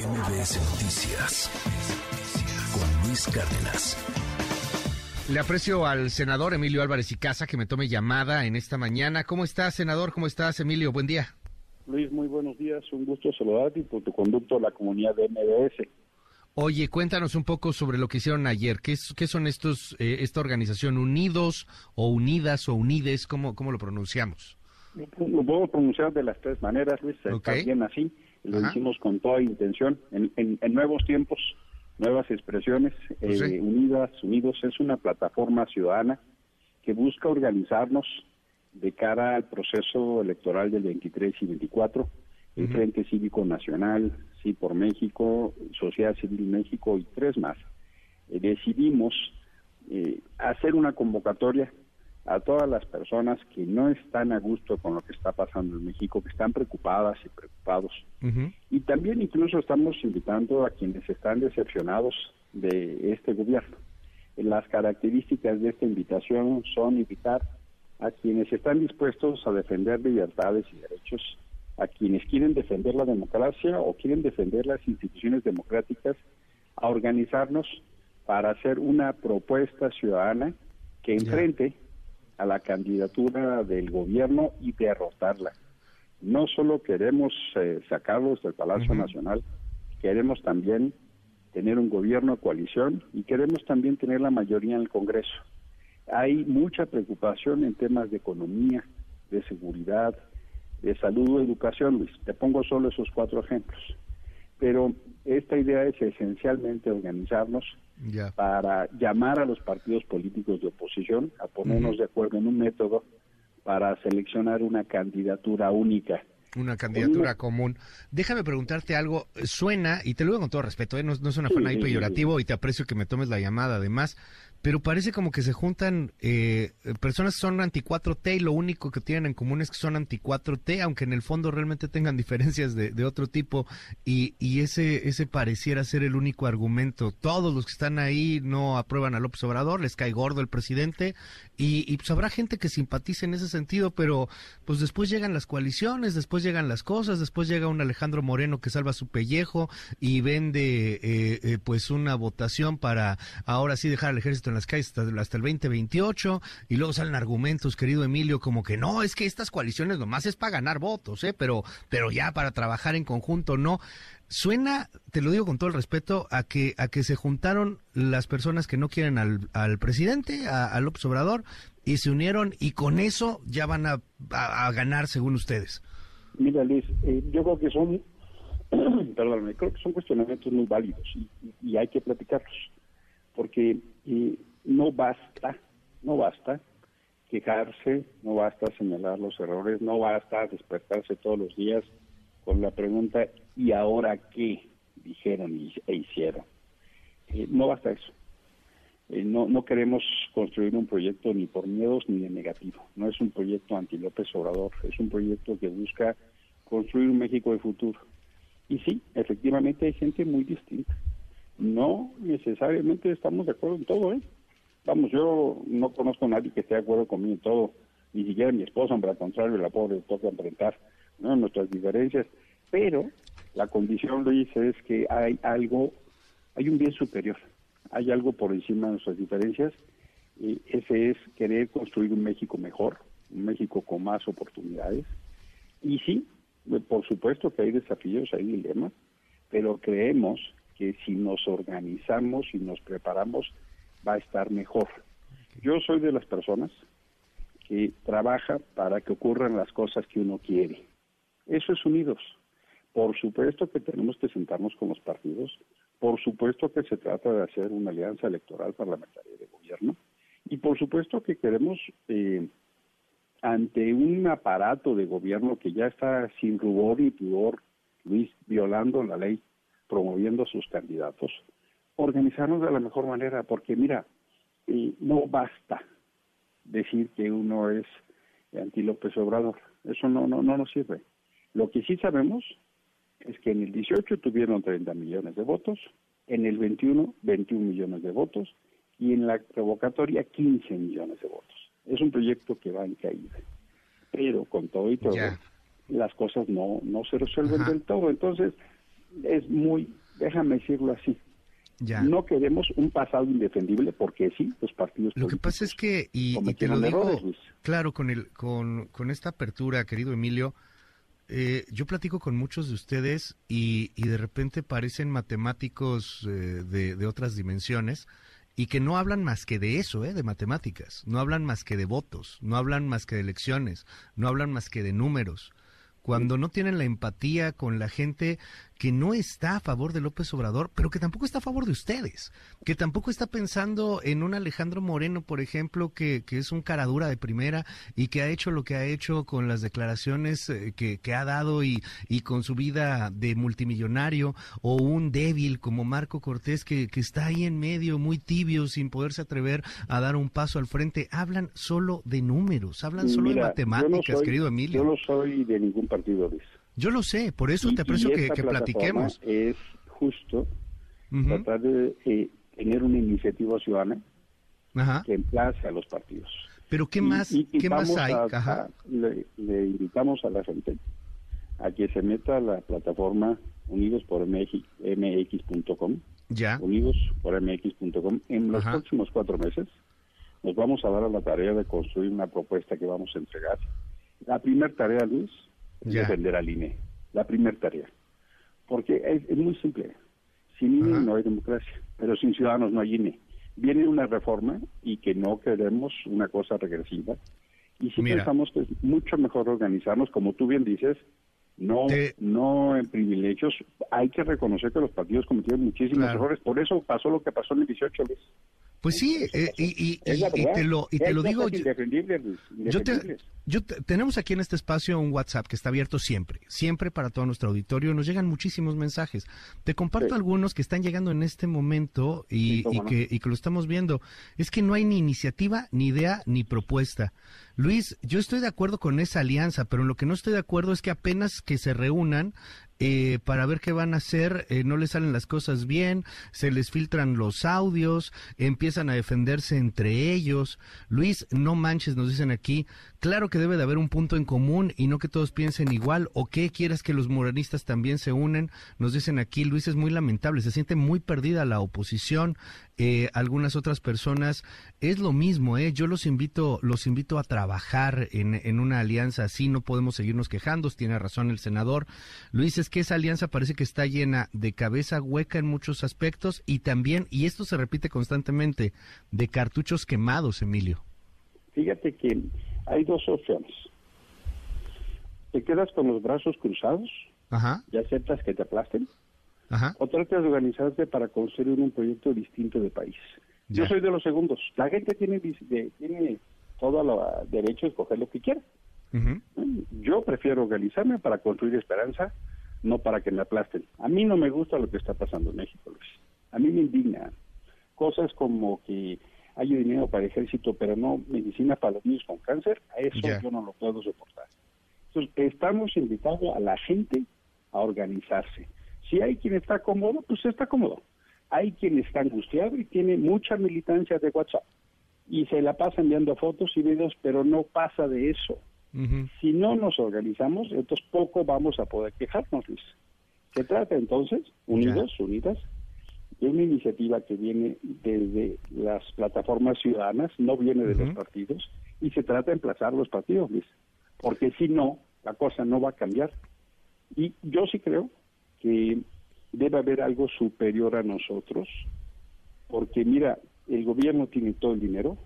MBS Noticias con Luis Cárdenas. Le aprecio al senador Emilio Álvarez y Casa que me tome llamada en esta mañana. ¿Cómo estás, senador? ¿Cómo estás, Emilio? Buen día. Luis, muy buenos días. Un gusto saludarte y por tu conducto a la comunidad de MBS. Oye, cuéntanos un poco sobre lo que hicieron ayer. ¿Qué, qué son estos, eh, esta organización, Unidos o Unidas o Unides? ¿Cómo, cómo lo pronunciamos? Lo podemos pronunciar de las tres maneras, Luis. Está bien así. Lo hicimos con toda intención. En, en, nuevos tiempos, nuevas expresiones, pues eh, Unidas, Unidos es una plataforma ciudadana que busca organizarnos de cara al proceso electoral del 23 y 24, el Frente Cívico Nacional, Sí por México, Sociedad Civil México y tres más. Eh, decidimos eh, hacer una convocatoria a todas las personas que no están a gusto con lo que está pasando en México, que están preocupadas y preocupados. Y también incluso estamos invitando a quienes están decepcionados de este gobierno. Las características de esta invitación son invitar a quienes están dispuestos a defender libertades y derechos, a quienes quieren defender la democracia o quieren defender las instituciones democráticas, a organizarnos para hacer una propuesta ciudadana que enfrente a la candidatura del gobierno y derrotarla. No solo queremos eh, sacarlos del Palacio Nacional, queremos también tener un gobierno de coalición y queremos también tener la mayoría en el Congreso. Hay mucha preocupación en temas de economía, de seguridad, de salud o educación, Luis. Te pongo solo esos cuatro ejemplos. Pero esta idea es esencialmente organizarnos para llamar a los partidos políticos de oposición a ponernos de acuerdo en un método para seleccionar una candidatura única una candidatura común. Déjame preguntarte algo. Suena, y te lo digo con todo respeto, ¿eh? no, no, es un afán ahí peyorativo y te aprecio que me tomes la llamada además, pero parece como que se juntan eh, personas que son anti-4T y lo único que tienen en común es que son anti-4T, aunque en el fondo realmente tengan diferencias de, otro tipo, y, y, ese, ese pareciera ser el único argumento. Todos los que están ahí no aprueban a López Obrador, les cae gordo el presidente, y, y pues habrá gente que simpatice en ese sentido, pero pues después llegan las coaliciones, después llegan las cosas, después llega un Alejandro Moreno que salva su pellejo y vende eh, eh, pues una votación para ahora sí dejar al ejército en las calles hasta, hasta, el 2028 y luego salen argumentos, querido Emilio, como que no, es que estas coaliciones nomás es para ganar votos, ¿eh? pero, pero ya para trabajar en conjunto no. Suena, te lo digo con todo el respeto, a que, a que se juntaron las personas que no quieren al, al presidente, a, López Obrador, y se unieron y con eso ya van a, a, ganar según ustedes. Mira, Luis, eh, yo creo que son, perdóname, creo que son cuestionamientos muy válidos y hay que platicarlos porque no basta, no basta quejarse, no basta señalar los errores, no basta despertarse todos los días con la pregunta ¿y ahora qué? dijeron e hicieron. Eh, no basta eso. Eh, no, no queremos construir un proyecto ni por miedos ni de negativo. No es un proyecto anti López Obrador, es un proyecto que busca construir un México de futuro. Y sí, efectivamente hay gente muy distinta no necesariamente estamos de acuerdo en todo, ¿eh? Vamos, yo no conozco a nadie que esté de acuerdo conmigo en todo, ni siquiera mi esposa, hombre, al contrario, la pobre toca enfrentar ¿no? nuestras diferencias, pero la condición, dice es que hay algo, hay un bien superior, hay algo por encima de nuestras diferencias, y ese es querer construir un México mejor, un México con más oportunidades, y sí, por supuesto que hay desafíos, hay dilemas, pero creemos que si nos organizamos y nos preparamos va a estar mejor. Yo soy de las personas que trabaja para que ocurran las cosas que uno quiere. Eso es unidos. Por supuesto que tenemos que sentarnos con los partidos, por supuesto que se trata de hacer una alianza electoral parlamentaria de gobierno y por supuesto que queremos, eh, ante un aparato de gobierno que ya está sin rubor y pudor, Luis, violando la ley, promoviendo a sus candidatos, organizarnos de la mejor manera, porque mira, no basta decir que uno es anti López Obrador, eso no, no, no nos sirve. Lo que sí sabemos es que en el 18 tuvieron 30 millones de votos, en el 21 21 millones de votos y en la revocatoria 15 millones de votos. Es un proyecto que va en caída. Pero con todo y todo, las cosas no, no se resuelven del todo. Entonces, es muy, déjame decirlo así, Ya. no queremos un pasado indefendible porque sí, los partidos Lo que pasa es que, y, y te lo digo, errores, claro, con, el, con, con esta apertura, querido Emilio, eh, yo platico con muchos de ustedes y, y de repente parecen matemáticos eh, de, de otras dimensiones y que no hablan más que de eso, eh, de matemáticas, no hablan más que de votos, no hablan más que de elecciones, no hablan más que de números. Cuando no tienen la empatía con la gente que no está a favor de López Obrador, pero que tampoco está a favor de ustedes, que tampoco está pensando en un Alejandro Moreno, por ejemplo, que, que es un caradura de primera y que ha hecho lo que ha hecho con las declaraciones eh, que, que ha dado y, y con su vida de multimillonario, o un débil como Marco Cortés que, que está ahí en medio, muy tibio, sin poderse atrever a dar un paso al frente. Hablan solo de números, hablan solo Mira, de no matemáticas, soy- querido Emilio. Yo no soy de ningún partido, Luis. Yo lo sé, por eso Y- te aprecio que, que platiquemos. Es justo Ujú, tratar de eh, tener una iniciativa ciudadana Ajá. que emplace a los partidos. Pero ¿qué más, y- y qué más hay? a- Ajá. a- le, le invitamos a la gente a que se meta a la plataforma unidos por mx.com, Ya. unidos por mx.com. En los Ajá. próximos cuatro meses nos vamos a dar a la tarea de construir una propuesta que vamos a entregar. La primera tarea, Luis, es defender al INE. La primera tarea. Porque es, es muy simple. Sin INE Ajá. no hay democracia, pero sin ciudadanos no hay INE. Viene una reforma y que no queremos una cosa regresiva. Y si Mira. pensamos que es mucho mejor organizarnos, como tú bien dices, no, Te- no en privilegios. Hay que reconocer que los partidos cometieron muchísimos Claro. errores. Por eso pasó lo que pasó en el 18, Luis. Pues sí, eh, y, te lo, y te Hay lo digo, indefendibles, Luis, yo te, indefendibles. yo te- tenemos aquí en este espacio un WhatsApp que está abierto siempre, siempre para todo nuestro auditorio. Nos llegan muchísimos mensajes. Te comparto Sí. algunos que están llegando en este momento Sí, no. que, y que lo estamos viendo. Es que no hay ni iniciativa, ni idea, ni propuesta. Luis, yo estoy de acuerdo con esa alianza, pero en lo que no estoy de acuerdo es que apenas que se reúnan eh, para ver qué van a hacer, eh, no les salen las cosas bien, se les filtran los audios, empiezan a defenderse entre ellos. Luis, no manches, nos dicen aquí, claro que debe de haber un punto en común y no que todos piensen igual, o que quieras que los morenistas también se unen, nos dicen aquí, Luis es muy lamentable, se siente muy perdida la oposición, eh, algunas otras personas, es lo mismo, eh, yo los invito, los invito a trabajar en, en una alianza así, no podemos seguirnos quejando, tiene razón el senador. Luis, es que esa alianza parece que está llena de cabeza hueca en muchos aspectos y también, y esto se repite constantemente, de cartuchos quemados, Emilio. Fíjate que hay dos opciones. Te quedas con los brazos cruzados Ajá, y aceptas que te aplasten, ajá, o tratas de organizarte para construir un proyecto distinto de país. Yo soy de los segundos. La gente tiene, tiene todo el derecho a escoger lo que quiera. Yo prefiero organizarme para construir esperanza, no para que me aplasten. A mí no me gusta lo que está pasando en México, Luis. A mí me indigna. Cosas como que hay dinero para el ejército, pero no medicina para los niños con cáncer, a eso yo no lo puedo soportar. Entonces, estamos invitando a la gente a organizarse. Si hay quien está cómodo, pues está cómodo. Hay quien está angustiado y tiene mucha militancia de WhatsApp. Y se la pasa enviando fotos y videos, pero no pasa de eso. Si no nos organizamos, entonces poco vamos a poder quejarnos, Luis. Se trata entonces, unidos, unidas, de una iniciativa que viene desde las plataformas ciudadanas, no viene de los partidos, y se trata de emplazar los partidos, Luis. Porque si no, la cosa no va a cambiar. Y yo sí creo que debe haber algo superior a nosotros, porque mira, el gobierno tiene todo el dinero,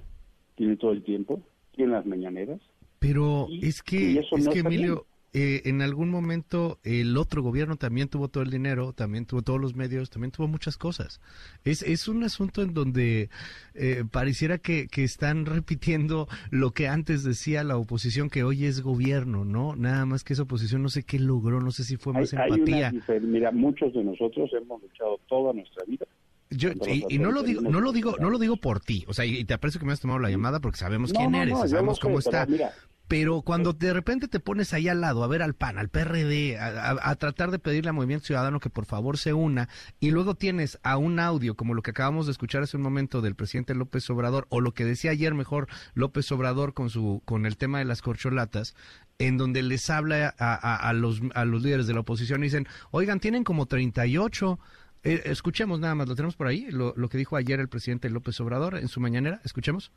tiene todo el tiempo, tiene las mañaneras, Pero Y- es que, es no que Emilio, eh, en algún momento el otro gobierno también tuvo todo el dinero, también tuvo todos los medios, también tuvo muchas cosas. Es, es un asunto en donde eh, pareciera que, que están repitiendo lo que antes decía la oposición, que hoy es gobierno, ¿no? Nada más que esa oposición no sé qué logró, no sé si fue más Hay, hay una empatía. mira, muchos de nosotros hemos luchado toda nuestra vida. Yo, y, y no lo digo, no lo digo, no lo digo por ti, o sea, y te aprecio que me has tomado la llamada porque sabemos No, quién no, eres no, sabemos cómo está. mira, pero cuando de repente te pones ahí al lado a ver al PAN, al PRD, a, tratar de pedirle al Movimiento Ciudadano que por favor se una, y luego tienes a un audio como lo que acabamos de escuchar hace un momento del presidente López Obrador, o lo que decía ayer mejor López Obrador con, su, con el tema de las corcholatas, en donde les habla a, los, a los líderes de la oposición y dicen, oigan, tienen como 38. Eh, escuchemos nada más, lo tenemos por ahí, lo, lo que dijo ayer el presidente López Obrador en su mañanera. Escuchemos.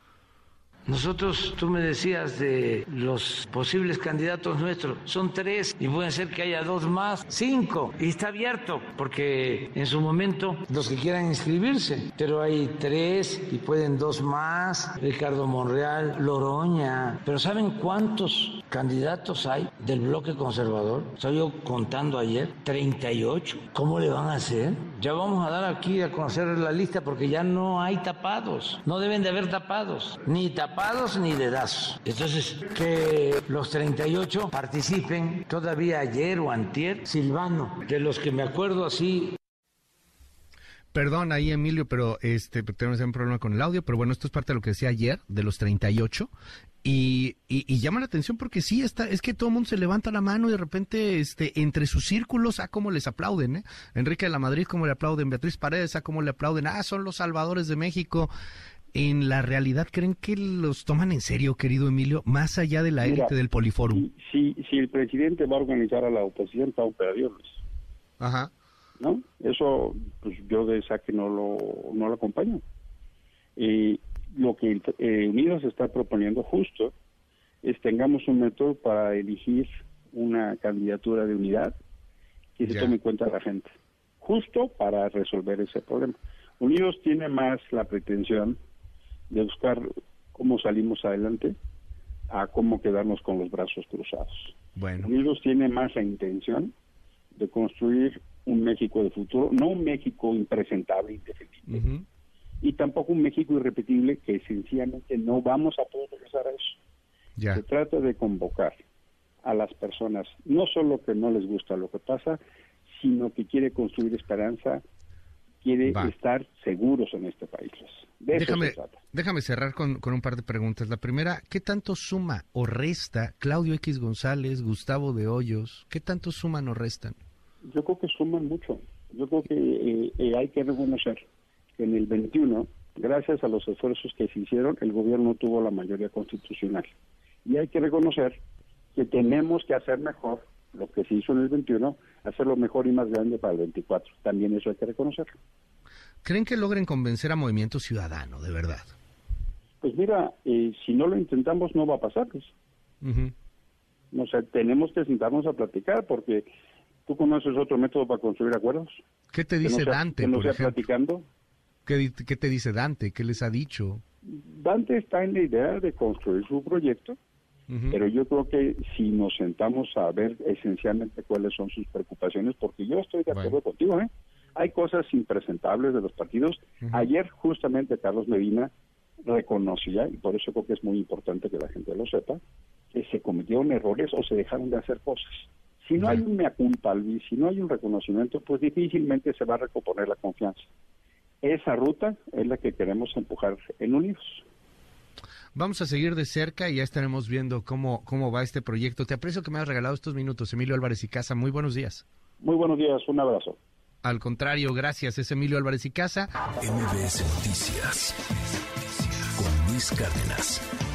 Nosotros, tú me decías de los posibles candidatos nuestros, son tres y puede ser que haya dos más, cinco, y está abierto, porque en su momento los que quieran inscribirse, pero hay tres y pueden dos más, Ricardo Monreal, Loroña, pero ¿saben cuántos candidatos hay del bloque conservador? Estaba yo contando ayer, 38. ¿Cómo le van a hacer? Ya vamos a dar aquí a conocer la lista porque ya no hay tapados, no deben de haber tapados, ni tapados ni dedazos. Entonces, que los 38 participen todavía ayer o antier, Silvano, de los que me acuerdo así Perdón ahí, Emilio, pero este tenemos un problema con el audio, pero bueno, esto es parte de lo que decía ayer, de los 38. Y, y, y llama la atención porque sí, está, es que todo el mundo se levanta la mano y de repente este, entre sus círculos, ah, cómo les aplauden, ¿eh? Enrique de la Madrid, cómo le aplauden, Beatriz Paredes, ah, cómo le aplauden, ah, son los salvadores de México en la realidad creen que los toman en serio, querido Emilio, más allá de la élite del Poliforum? Si, si el presidente va a organizar a la oposición, está operaciones. Ajá. ¿No? Eso, pues yo de esa que no lo, no lo acompaño. Y lo que eh, Unidos está proponiendo justo es tengamos un método para elegir una candidatura de unidad que se tome en cuenta la gente, justo para resolver ese problema. Unidos tiene más la pretensión de buscar cómo salimos adelante a cómo quedarnos con los brazos cruzados. Bueno. Unidos tiene más la intención de construir un México de futuro, no un México impresentable, indefendible, y tampoco un México irrepetible que sencillamente no vamos a poder regresar a eso. Se trata de convocar a las personas, no solo que no les gusta lo que pasa, sino que quiere construir esperanza, quiere estar seguros en este país. déjame, déjame cerrar con, un par de preguntas. La primera, ¿qué tanto suma o resta Claudio X González, Gustavo de Hoyos? ¿Qué tanto suman o restan? Yo creo que suman mucho. Yo creo que eh, eh, hay que reconocer que en el 21, gracias a los esfuerzos que se hicieron, el gobierno tuvo la mayoría constitucional. Y hay que reconocer que tenemos que hacer mejor lo que se hizo en el 21, hacerlo mejor y más grande para el 24. También eso hay que reconocerlo. ¿Creen que logren convencer a Movimiento Ciudadano, de verdad? Pues mira, eh, si no lo intentamos no va a pasar. Pues. O sea, tenemos que sentarnos a platicar porque tú conoces otro método para construir acuerdos. ¿Qué te dice Dante, que no sea platicando? ¿Qué, ¿Qué te dice Dante? ¿Qué les ha dicho? Dante está en la idea de construir su proyecto pero yo creo que si nos sentamos a ver esencialmente cuáles son sus preocupaciones, porque yo estoy de acuerdo contigo, ¿eh? hay cosas impresentables de los partidos. Ayer justamente Carlos Medina reconocía, y por eso creo que es muy importante que la gente lo sepa, que se cometieron errores o se dejaron de hacer cosas. Si no hay un mea culpa, si no hay un reconocimiento, pues difícilmente se va a recomponer la confianza. Esa ruta es la que queremos empujar en Unidos. Vamos a seguir de cerca y ya estaremos viendo cómo, cómo va este proyecto. Te aprecio que me hayas regalado estos minutos, Emilio Álvarez y Casa. Muy buenos días. Muy buenos días, un abrazo. Al contrario, gracias. Es Emilio Álvarez y Casa. MBS Noticias con Luis Cárdenas.